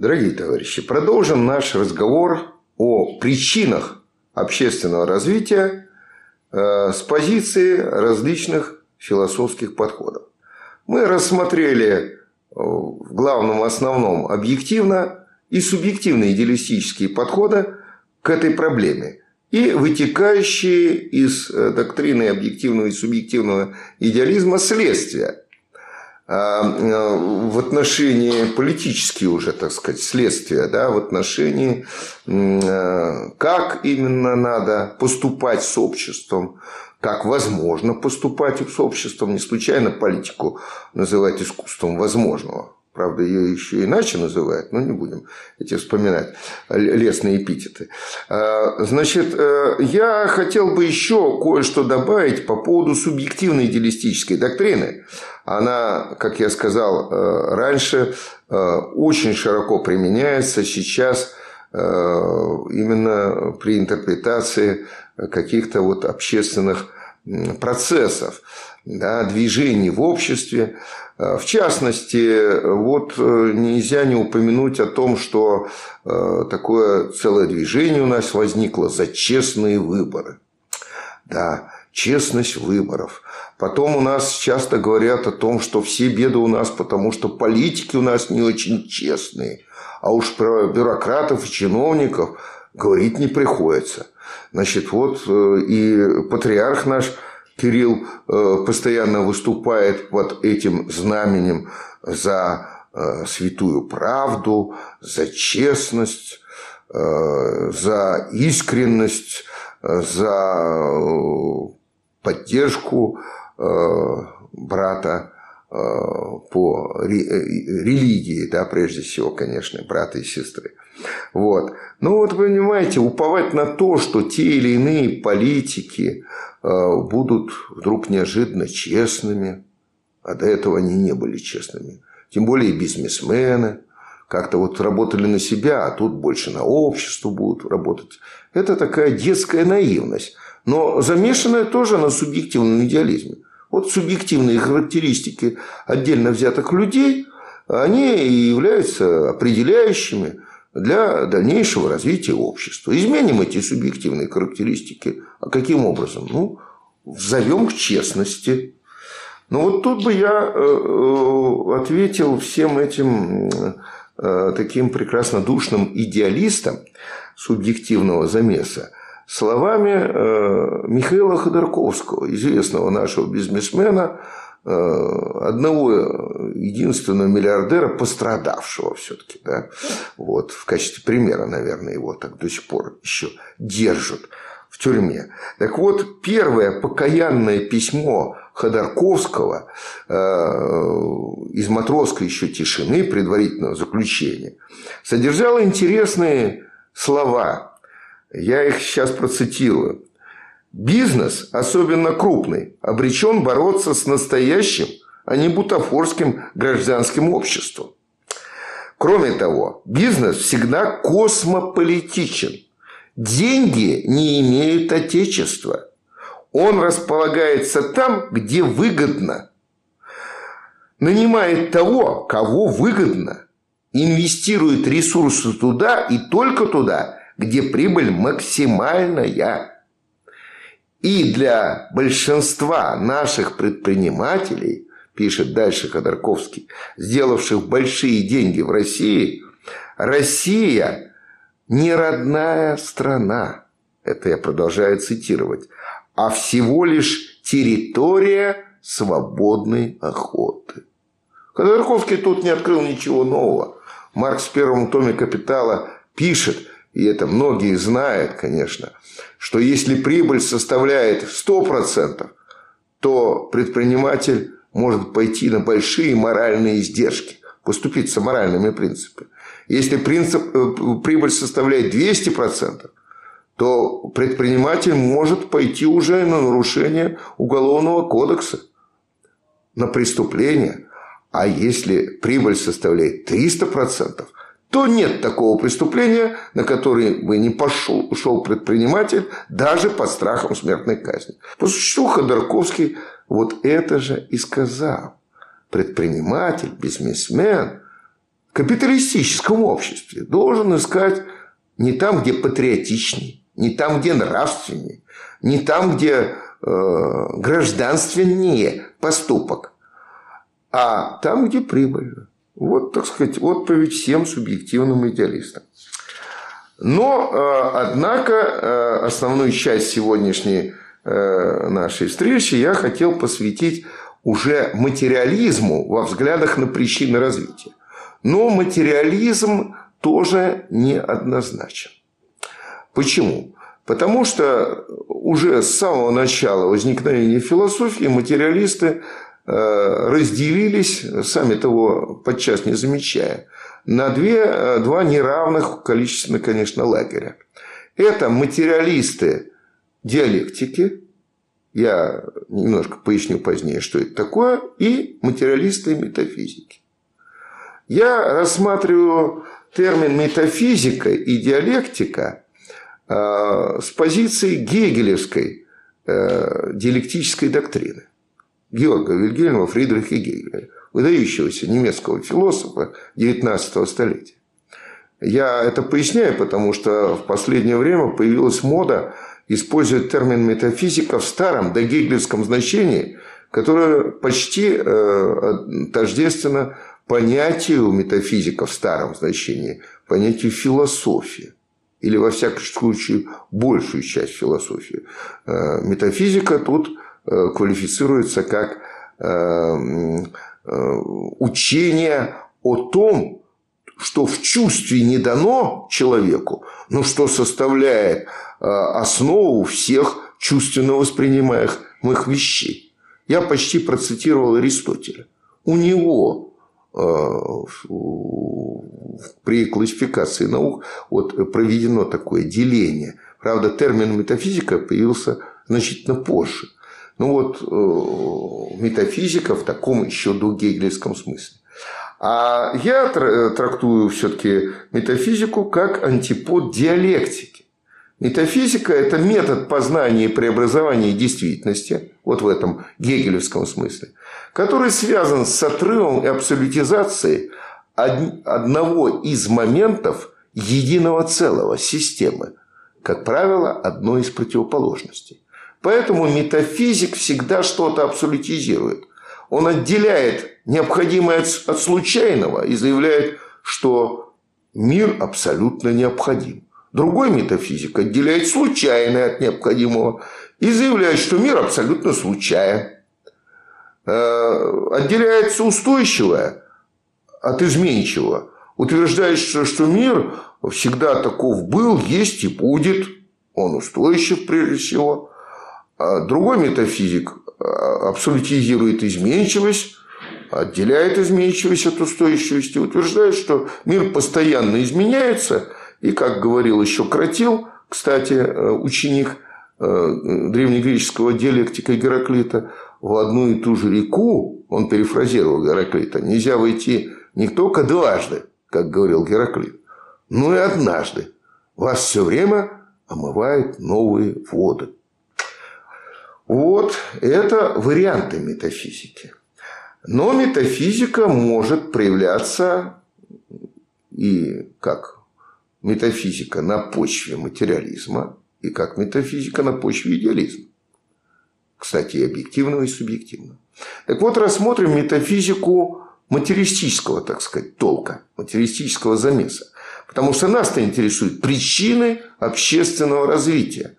Дорогие товарищи, продолжим наш разговор о причинах общественного развития э, с позиции различных философских подходов. Мы рассмотрели э, в главном основном объективно и субъективно идеалистические подходы к этой проблеме и вытекающие из э, доктрины объективного и субъективного идеализма следствия в отношении политические уже, так сказать, следствия, да, в отношении, э, как именно надо поступать с обществом, как возможно поступать с обществом, не случайно политику называть искусством возможного. Правда, ее еще иначе называют, но не будем эти вспоминать лесные эпитеты. А, значит, я хотел бы еще кое-что добавить по поводу субъективной идеалистической доктрины, она, как я сказал э, раньше, э, очень широко применяется сейчас э, именно при интерпретации каких-то вот общественных процессов, да, движений в обществе. В частности, вот нельзя не упомянуть о том, что такое целое движение у нас возникло за честные выборы. Да, честность выборов. Потом у нас часто говорят о том, что все беды у нас, потому что политики у нас не очень честные. А уж про бюрократов и чиновников говорить не приходится. Значит, вот э, и патриарх наш Кирилл э, постоянно выступает под этим знаменем за э, святую правду, за честность, за искренность, за поддержку Э, брата э, по э, религии, да, прежде всего, конечно, брата и сестры. Вот. Но вот понимаете, уповать на то, что те или иные политики будут вдруг неожиданно честными, а до этого они не были честными. Тем более бизнесмены как-то вот работали на себя, а тут больше на общество будут работать. Это такая детская наивность, но замешанная тоже на субъективном идеализме. Вот субъективные характеристики отдельно взятых людей, они и являются определяющими для дальнейшего развития общества. Изменим эти субъективные характеристики. А каким образом? Ну, взовем к честности. Но вот тут бы я э, э, ответил всем этим э, таким прекрасно душным идеалистам субъективного замеса, словами Михаила Ходорковского, известного нашего бизнесмена, одного единственного миллиардера, пострадавшего все-таки, да, вот, в качестве примера, наверное, его так до сих пор еще держат в тюрьме. Так вот, первое покаянное письмо Ходорковского э, из матросской еще тишины предварительного заключения содержало интересные слова я их сейчас процитирую. Бизнес, особенно крупный, обречен бороться с настоящим, а не бутафорским гражданским обществом. Кроме того, бизнес всегда космополитичен. Деньги не имеют отечества. Он располагается там, где выгодно. Нанимает того, кого выгодно. Инвестирует ресурсы туда и только туда, где прибыль максимальная. И для большинства наших предпринимателей, пишет дальше Ходорковский, сделавших большие деньги в России, Россия не родная страна, это я продолжаю цитировать, а всего лишь территория свободной охоты. Ходорковский тут не открыл ничего нового. Маркс в первом томе «Капитала» пишет, и это многие знают, конечно, что если прибыль составляет 100%, то предприниматель может пойти на большие моральные издержки, поступиться моральными принципами. Если принцип, э, прибыль составляет 200%, то предприниматель может пойти уже на нарушение Уголовного кодекса, на преступление. А если прибыль составляет 300%, то нет такого преступления, на которое бы не пошел ушел предприниматель даже под страхом смертной казни. По существу Ходорковский вот это же и сказал. Предприниматель, бизнесмен в капиталистическом обществе должен искать не там, где патриотичней, не там, где нравственней, не там, где э, гражданственнее поступок, а там, где прибыль. Вот, так сказать, отповедь всем субъективным идеалистам. Но, э, однако, э, основную часть сегодняшней э, нашей встречи я хотел посвятить уже материализму во взглядах на причины развития. Но материализм тоже неоднозначен. Почему? Потому что уже с самого начала возникновения философии материалисты разделились, сами того подчас не замечая, на две, два неравных количественно, конечно, лагеря. Это материалисты диалектики, я немножко поясню позднее, что это такое, и материалисты метафизики. Я рассматриваю термин метафизика и диалектика э, с позиции гегелевской э, диалектической доктрины. Георга Вильгельма Фридриха Гегеля, выдающегося немецкого философа XIX столетия. Я это поясняю, потому что в последнее время появилась мода использовать термин метафизика в старом догегелевском значении, которое почти э, тождественно понятию метафизика в старом значении, понятию философии. Или, во всяком случае, большую часть философии. Э, метафизика тут квалифицируется как учение о том, что в чувстве не дано человеку, но что составляет э, основу всех чувственно воспринимаемых вещей. Я почти процитировал Аристотеля. У него э, при классификации наук вот, проведено такое деление. Правда, термин метафизика появился значительно позже. Ну вот э, метафизика в таком еще до гегелевском смысле. А я трактую все-таки метафизику как антипод диалектики. Метафизика – это метод познания и преобразования действительности, вот в этом гегелевском смысле, который связан с отрывом и абсолютизацией одного из моментов единого целого, системы, как правило, одной из противоположностей. Поэтому метафизик всегда что-то абсолютизирует. Он отделяет необходимое от случайного и заявляет, что мир абсолютно необходим. Другой метафизик отделяет случайное от необходимого и заявляет, что мир абсолютно случайен. Э, отделяется устойчивое от изменчивого. Утверждает, что мир всегда таков был, есть и будет. Он устойчив прежде всего. А другой метафизик э, абсолютизирует изменчивость, отделяет изменчивость от устойчивости, утверждает, что мир постоянно изменяется, и, как говорил еще Кратил, кстати, э, ученик э, древнегреческого диалектика Гераклита, в одну и ту же реку, он перефразировал Гераклита, нельзя войти не только дважды, как говорил Гераклит, но и однажды. Вас все время омывают новые воды. Вот это варианты метафизики. Но метафизика может проявляться и как метафизика на почве материализма, и как метафизика на почве идеализма. Кстати, и объективного, и субъективного. Так вот, рассмотрим метафизику материалистического, так сказать, толка, материалистического замеса. Потому что нас-то интересуют причины общественного развития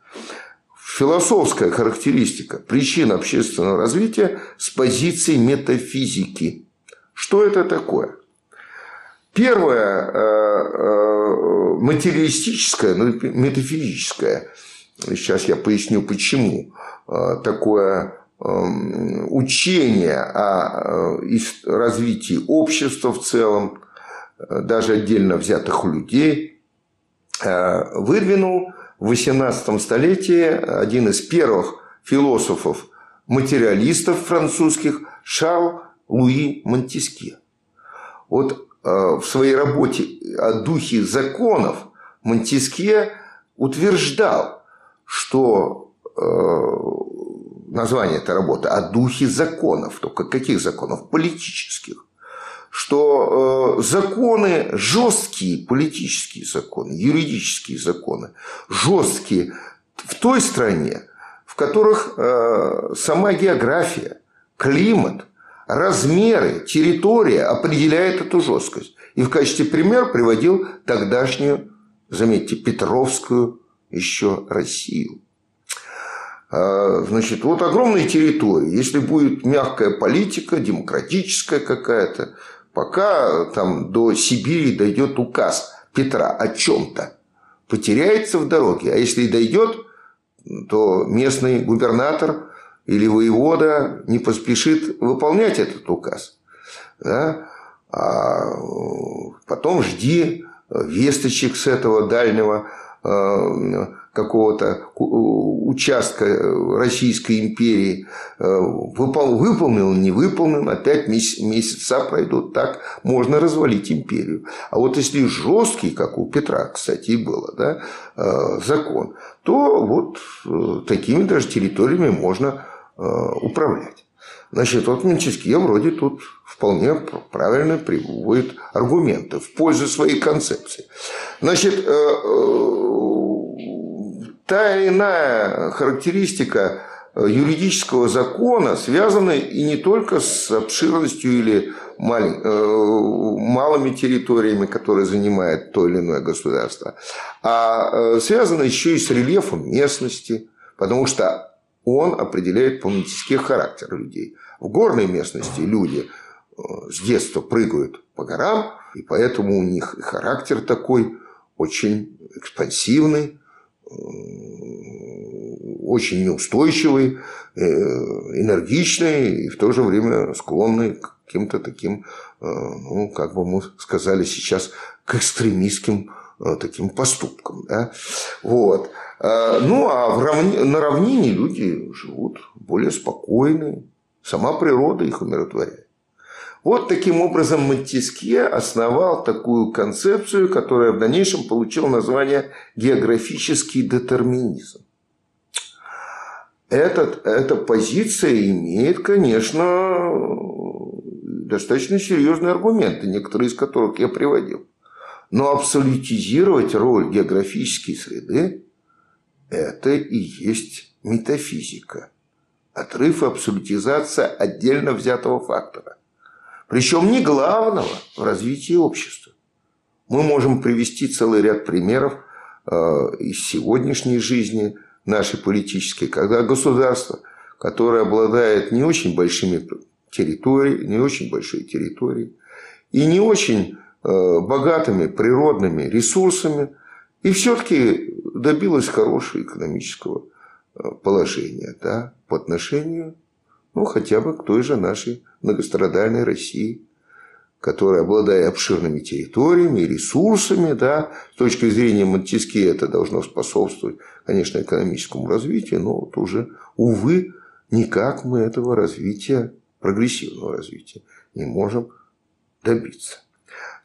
философская характеристика причин общественного развития с позиции метафизики. Что это такое? Первое э, э, материалистическое, ну, метафизическое, сейчас я поясню почему, э, такое учение о развитии общества в целом, даже отдельно взятых людей, выдвинул в XVIII столетии один из первых философов-материалистов французских Шарл Луи Монтеске. Вот э, в своей работе о духе законов Монтеске утверждал, что э, название этой работы о духе законов, только каких законов? Политических. Что э, законы жесткие, политические законы, юридические законы, жесткие в той стране, в которых э, сама география, климат, размеры, территория определяет эту жесткость. И в качестве примера приводил тогдашнюю, заметьте, Петровскую еще Россию. А, значит, вот огромные территории. Если будет мягкая политика, демократическая какая-то, пока там до Сибири дойдет указ Петра о чем-то, потеряется в дороге. А если и дойдет, то местный губернатор или воевода не поспешит выполнять этот указ. Да? А потом жди весточек с этого дальнего э, какого-то участка Российской империи э, выпол, выполнил, не выполнил, опять месяц, месяца пройдут, так можно развалить империю. А вот если жесткий, как у Петра, кстати, было, да, э, закон, то вот э, такими даже территориями можно управлять. Значит, вот Менчевские вроде тут вполне правильно приводит аргументы в пользу своей концепции. Значит, та иная характеристика э, юридического закона связана и не только с обширностью или э, малыми территориями, которые занимает то или иное государство, а э, связана еще и с рельефом местности, потому что он определяет политический характер людей. В горной местности люди с детства прыгают по горам, и поэтому у них характер такой очень экспансивный, очень неустойчивый, э, энергичный и в то же время склонный к каким-то таким, э, ну, как бы мы сказали сейчас, к экстремистским э, таким поступкам. Да? Вот. Ну, а в равни... на равнине люди живут более спокойные. Сама природа их умиротворяет. Вот таким образом Монтескье основал такую концепцию, которая в дальнейшем получила название географический детерминизм. Этот, эта позиция имеет, конечно, достаточно серьезные аргументы, некоторые из которых я приводил. Но абсолютизировать роль географической среды – это и есть метафизика. Отрыв и абсолютизация отдельно взятого фактора. Причем не главного в развитии общества. Мы можем привести целый ряд примеров э, из сегодняшней жизни нашей политической, когда государство, которое обладает не очень большими территориями, не очень большой территорией и не очень э, богатыми природными ресурсами, и все-таки добилось хорошего экономического э, положения да, по отношению ну, хотя бы к той же нашей многострадальной России, которая, обладая обширными территориями и ресурсами, да, с точки зрения Монтеске это должно способствовать, конечно, экономическому развитию, но вот уже, увы, никак мы этого развития, прогрессивного развития, не можем добиться.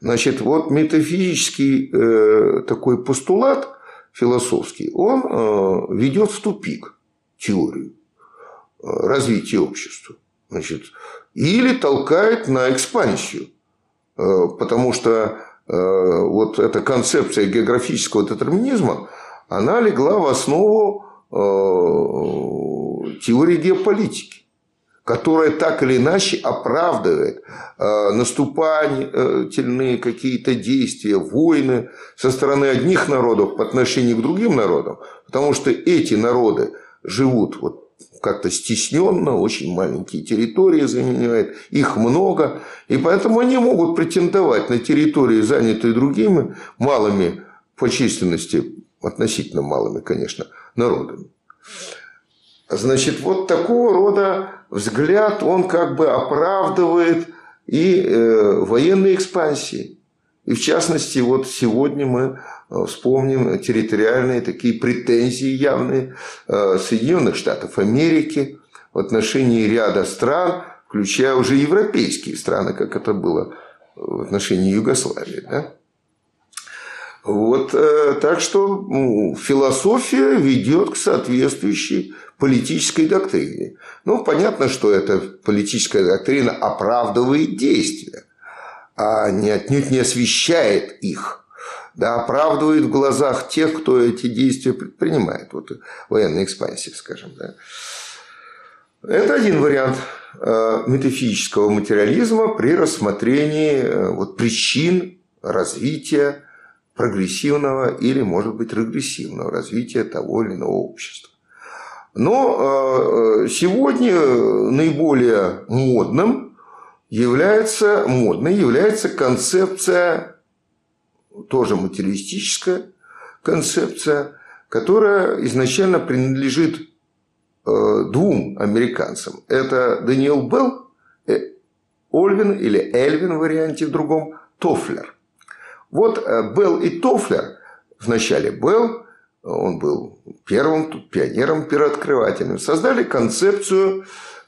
Значит, вот метафизический э, такой постулат философский, он э, ведет в тупик теорию развития общества. Значит, или толкает на экспансию. Э, потому что э, вот эта концепция географического детерминизма, она легла в основу э, теории геополитики которая так или иначе оправдывает наступательные какие-то действия, войны со стороны одних народов по отношению к другим народам, потому что эти народы живут вот как-то стесненно, очень маленькие территории занимает, их много, и поэтому они могут претендовать на территории, занятые другими малыми по численности, относительно малыми, конечно, народами. Значит, вот такого рода взгляд, он как бы оправдывает и э, военные экспансии. И в частности, вот сегодня мы Э, вспомним территориальные такие претензии явные э, Соединенных Штатов Америки в отношении ряда стран, включая уже европейские страны, как это было в отношении Югославии. Да? Вот, э, так что ну, философия ведет к соответствующей политической доктрине. Ну, понятно, что эта политическая доктрина оправдывает действия. А не, отнюдь не освещает их, да, оправдывает в глазах тех, кто эти действия предпринимает. Вот военная экспансия, скажем. Да. Это один вариант э, метафизического материализма при рассмотрении э, вот, причин развития прогрессивного или, может быть, регрессивного развития того или иного общества. Но э, сегодня наиболее модным является, модной является концепция, тоже материалистическая концепция, которая изначально принадлежит э, двум американцам. Это Даниэл Белл, э, Ольвин или Эльвин в варианте в другом, Тофлер. Вот Белл и Тофлер, вначале Белл, он был первым пионером первооткрывателем, создали концепцию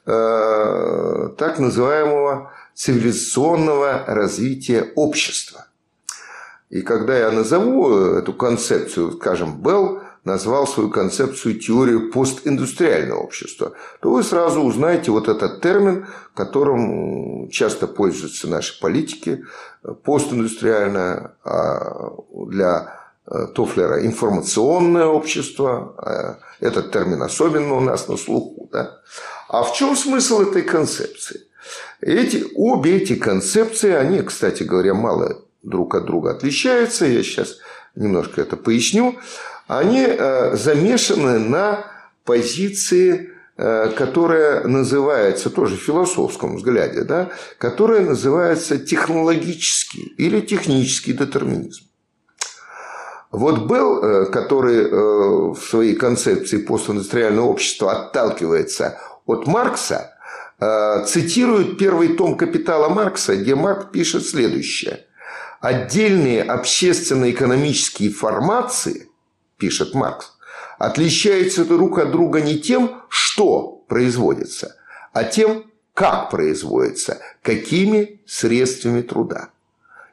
э, так называемого цивилизационного развития общества. И когда я назову эту концепцию, скажем, Белл назвал свою концепцию теорию постиндустриального общества, то вы сразу узнаете вот этот термин, которым часто пользуются наши политики, постиндустриальное, а для Э, Тофлера информационное общество. Э, этот термин особенно у нас на слуху. Да? А в чем смысл этой концепции? Эти, обе эти концепции, они, кстати говоря, мало друг от друга отличаются. Я сейчас немножко это поясню. Они э, замешаны на позиции которая называется, тоже в философском взгляде, да, которая называется технологический или технический детерминизм. Вот был, э, который э, в своей концепции постиндустриального общества отталкивается от Маркса, э, цитирует первый том «Капитала» Маркса, где Маркс пишет следующее. «Отдельные общественно-экономические формации, пишет Маркс, отличаются друг от друга не тем, что производится, а тем, как производится, какими средствами труда.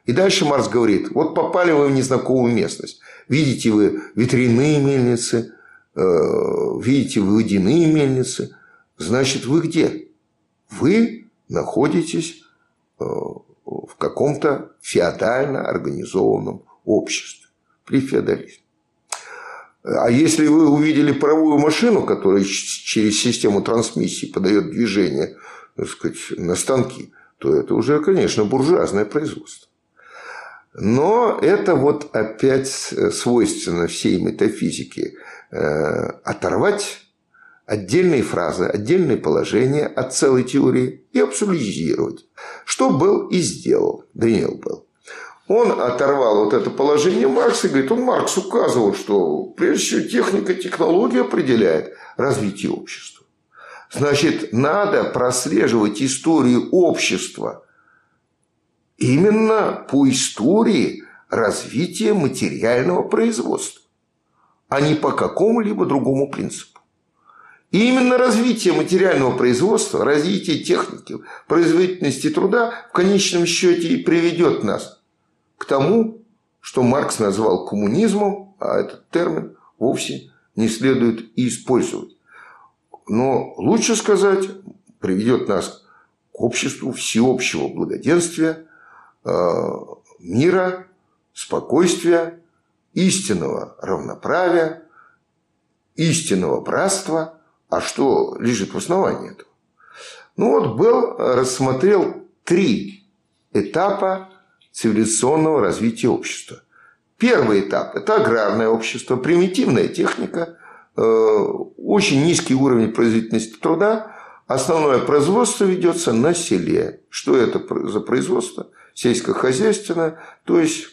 И дальше Марс говорит, вот попали вы в незнакомую местность. Видите вы ветряные мельницы, э, видите вы водяные мельницы. Значит, вы где? Вы находитесь э, в каком-то феодально организованном обществе при феодализме. А если вы увидели паровую машину, которая через систему трансмиссии подает движение так сказать, на станки, то это уже, конечно, буржуазное производство. Но это вот опять свойственно всей метафизике. Э, оторвать отдельные фразы, отдельные положения от целой теории и абсолютизировать. Что был и сделал Даниэл Белл. Он оторвал вот это положение Маркса и говорит, он Маркс указывал, что прежде всего техника, технология определяет развитие общества. Значит, надо прослеживать историю общества именно по истории развития материального производства, а не по какому-либо другому принципу. И именно развитие материального производства, развитие техники, производительности труда в конечном счете и приведет нас к тому, что Маркс назвал коммунизмом, а этот термин вовсе не следует и использовать. Но лучше сказать, приведет нас к обществу всеобщего благоденствия, мира, спокойствия, истинного равноправия, истинного братства. А что лежит в основании этого? Ну вот Белл рассмотрел три этапа цивилизационного развития общества. Первый этап – это аграрное общество, примитивная техника, э, очень низкий уровень производительности труда, основное производство ведется на селе. Что это за производство? Сельскохозяйственное, то есть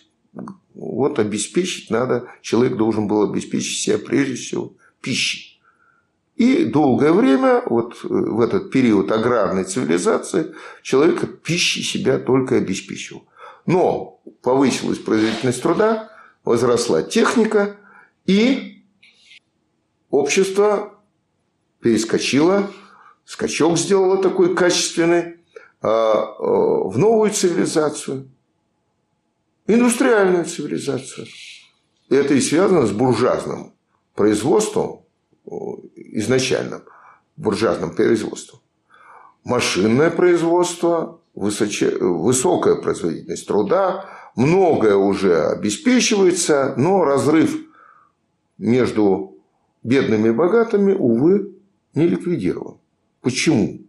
вот обеспечить надо, человек должен был обеспечить себя прежде всего пищей. И долгое время, вот э, в этот период аграрной цивилизации, человек пищей себя только обеспечивал. Но повысилась производительность труда, возросла техника, и общество перескочило, скачок сделало такой качественный, в новую цивилизацию, индустриальную цивилизацию. И это и связано с буржуазным производством, изначальным буржуазным производством. Машинное производство, высоче... высокая производительность труда, многое уже обеспечивается, но разрыв между бедными и богатыми, увы, не ликвидирован. Почему?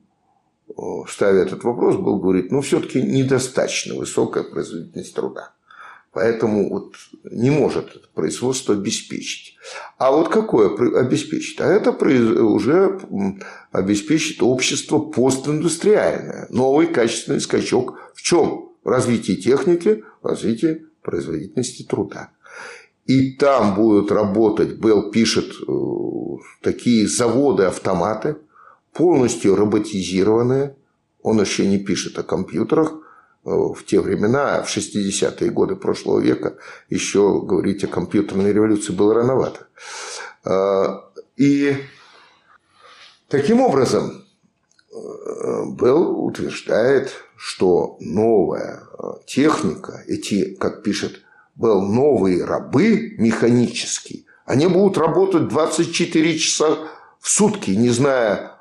Ставя этот вопрос, был говорит, ну, все-таки недостаточно высокая производительность труда. Поэтому вот не может это производство обеспечить. А вот какое обеспечит? А это уже обеспечит общество постиндустриальное. Новый качественный скачок в чем? В развитии техники, в развитии производительности труда. И там будут работать, Белл пишет, э, такие заводы-автоматы, полностью роботизированные. Он еще не пишет о компьютерах, в те времена, в 60-е годы прошлого века, еще говорить о компьютерной революции было рановато. А, и таким образом Белл утверждает, что новая техника, эти, как пишет Белл, новые рабы механические, они будут работать 24 часа в сутки, не зная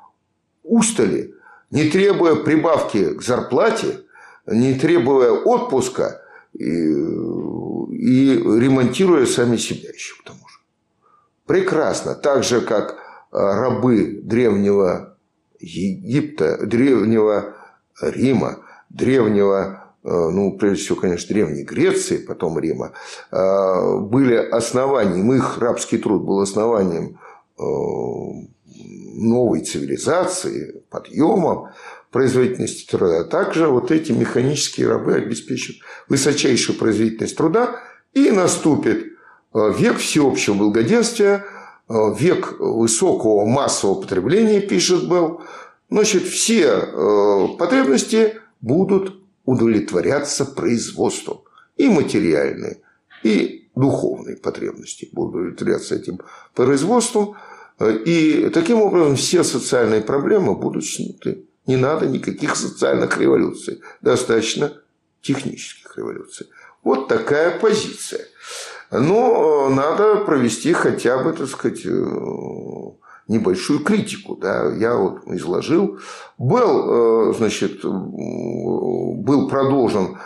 устали, не требуя прибавки к зарплате, не требуя отпуска и, и ремонтируя сами себя еще к тому же. Прекрасно. Так же, как а, рабы древнего Египта, древнего Рима, древнего, а, ну, прежде всего, конечно, древней Греции, потом Рима, а, были основанием, их рабский труд был основанием новой цивилизации, подъемом, производительности труда. Также вот эти механические рабы обеспечат высочайшую производительность труда, и наступит э, век всеобщего благоденствия, э, век высокого массового потребления, пишет Белл. Значит, все э, потребности будут удовлетворяться производством. И материальные, и духовные потребности будут удовлетворяться этим производством. И таким образом все социальные проблемы будут сняты. Не надо никаких социальных революций. Достаточно технических революций. Вот такая позиция. Но э, надо провести хотя бы, так сказать, э, небольшую критику. Да? Я вот изложил. Был, э, значит, был продолжен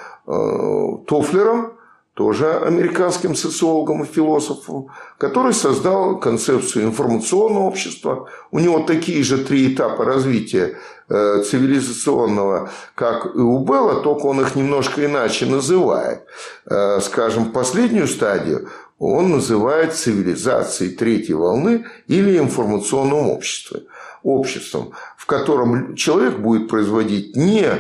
Тофлером тоже американским социологом и философом, который создал концепцию информационного общества. У него такие же три этапа развития э, цивилизационного, как и у Белла, только он их немножко иначе называет. Э, скажем, последнюю стадию он называет цивилизацией третьей волны или информационным обществом. Обществом, в котором человек будет производить не э,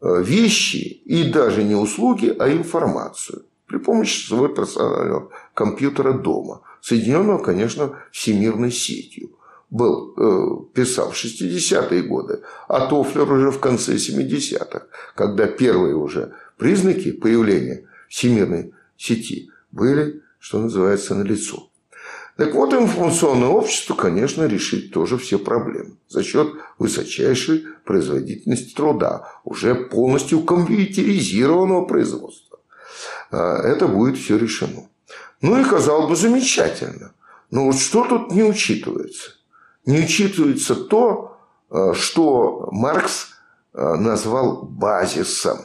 вещи и даже не услуги, а информацию при помощи своего персонального компьютера дома, соединенного, конечно, всемирной сетью. Был, э, писал в 60-е годы, а Тофлер уже в конце 70-х, когда первые уже признаки появления всемирной сети были, что называется, налицо. Так вот, информационное общество, конечно, решит тоже все проблемы за счет высочайшей производительности труда, уже полностью компьютеризированного производства. А, это будет все решено. Ну и казалось бы замечательно. Но вот что тут не учитывается? Не учитывается то, а, что Маркс а, назвал базисом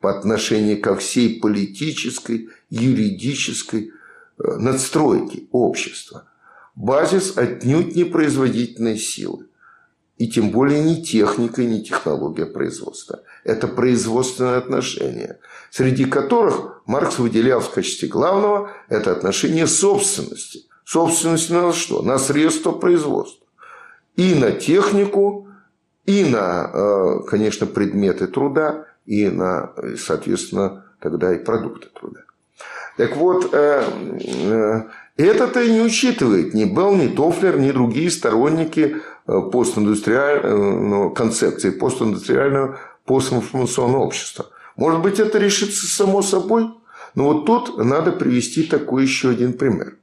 по отношению ко всей политической, юридической надстройке общества. Базис отнюдь не производительной силы. И тем более не техника и не технология производства. Это производственные отношения среди которых Маркс выделял в качестве главного это отношение собственности. Собственность на что? На средства производства. И на технику, и на, э, конечно, предметы труда, и на, соответственно, тогда и продукты труда. Так вот, э, э, это-то и не учитывает ни Белл, ни Тофлер, ни другие сторонники постиндустриальной концепции постиндустриального постинформационного общества. Может быть, это решится само собой? Но вот тут надо привести такой еще один пример.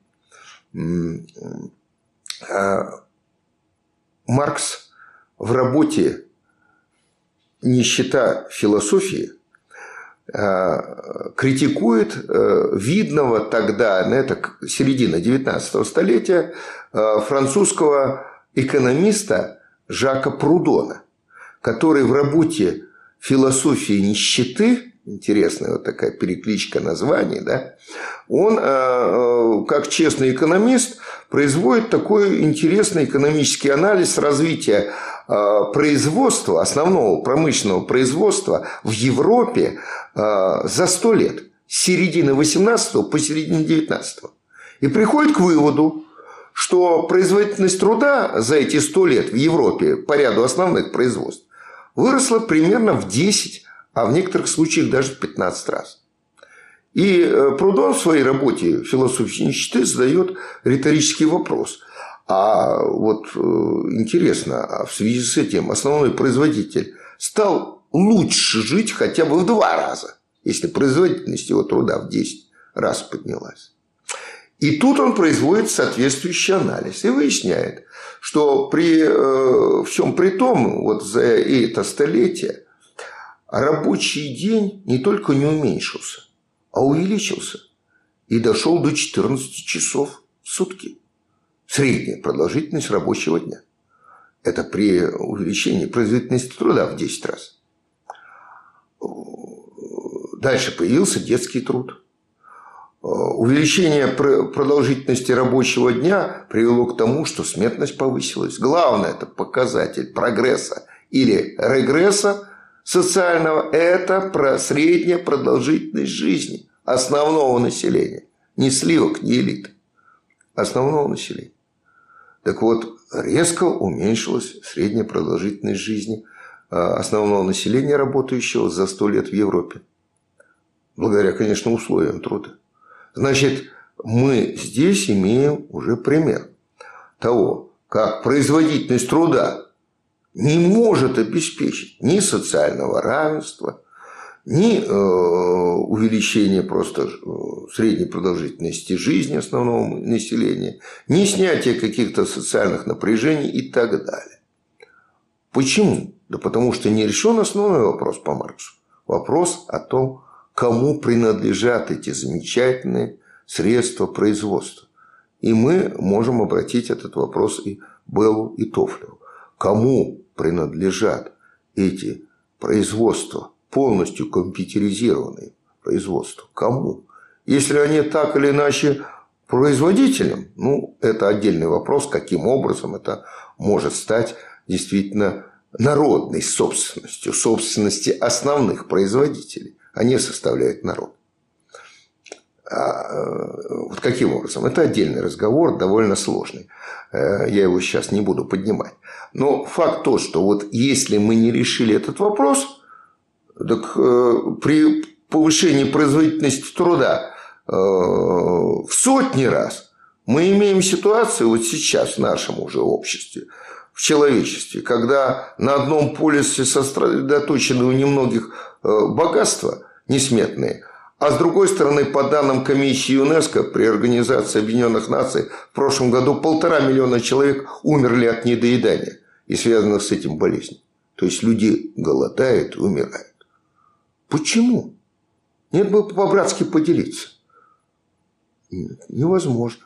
А, Маркс в работе «Нищета философии» критикует э, видного тогда, на это середина 19 столетия, э, французского экономиста Жака Прудона, который в работе философия нищеты, интересная вот такая перекличка названий, да, он, как честный экономист, производит такой интересный экономический анализ развития производства, основного промышленного производства в Европе за сто лет, с середины 18 по середину 19 и приходит к выводу, что производительность труда за эти 100 лет в Европе по ряду основных производств выросла примерно в 10, а в некоторых случаях даже в 15 раз. И э, Прудон в своей работе «Философия нищеты» задает риторический вопрос. А вот э, интересно, а в связи с этим основной производитель стал лучше жить хотя бы в два раза, если производительность его труда в 10 раз поднялась. И тут он производит соответствующий анализ и выясняет, что при э, всем при том, вот за это столетие, рабочий день не только не уменьшился, а увеличился и дошел до 14 часов в сутки. Средняя продолжительность рабочего дня. Это при увеличении производительности труда в 10 раз. Дальше появился детский труд – увеличение продолжительности рабочего дня привело к тому, что смертность повысилась. Главное – это показатель прогресса или регресса социального – это про средняя продолжительность жизни основного населения. Не сливок, не элиты. Основного населения. Так вот, резко уменьшилась средняя продолжительность жизни э, основного населения, работающего за 100 лет в Европе. Благодаря, конечно, условиям труда. Значит, мы здесь имеем уже пример того, как производительность труда не может обеспечить ни социального равенства, ни э, увеличения просто э, средней продолжительности жизни основного населения, ни снятия каких-то социальных напряжений и так далее. Почему? Да потому что не решен основной вопрос по Марксу. Вопрос о том, кому принадлежат эти замечательные средства производства. И мы можем обратить этот вопрос и Беллу, и Тофлеву. Кому принадлежат эти производства, полностью компьютеризированные производства? Кому? Если они так или иначе производителям, ну, это отдельный вопрос, каким образом это может стать действительно народной собственностью, собственности основных производителей. Они составляют народ. А, э, вот каким образом? Это отдельный разговор, довольно сложный. Э, я его сейчас не буду поднимать. Но факт то, что вот если мы не решили этот вопрос, так э, при повышении производительности труда в сотни раз мы имеем ситуацию вот сейчас в нашем уже обществе, в человечестве, когда на одном полюсе сосредоточены у немногих богатства несметные, а с другой стороны, по данным комиссии ЮНЕСКО при Организации Объединенных Наций, в прошлом году полтора миллиона человек умерли от недоедания и связанных с этим болезней. То есть люди голодают и умирают. Почему? Нет бы по-братски поделиться. Невозможно.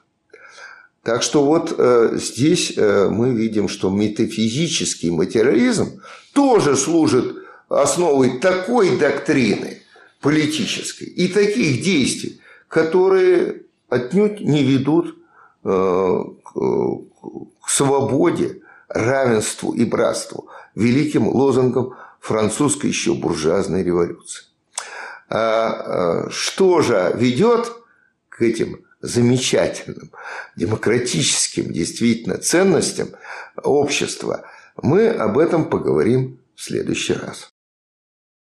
Так что вот э, здесь э, мы видим, что метафизический материализм тоже служит основой такой доктрины, политической и таких действий, которые отнюдь не ведут э, к свободе, равенству и братству, великим лозунгам французской еще буржуазной революции. А э, что же ведет к этим замечательным демократическим действительно ценностям общества, мы об этом поговорим в следующий раз.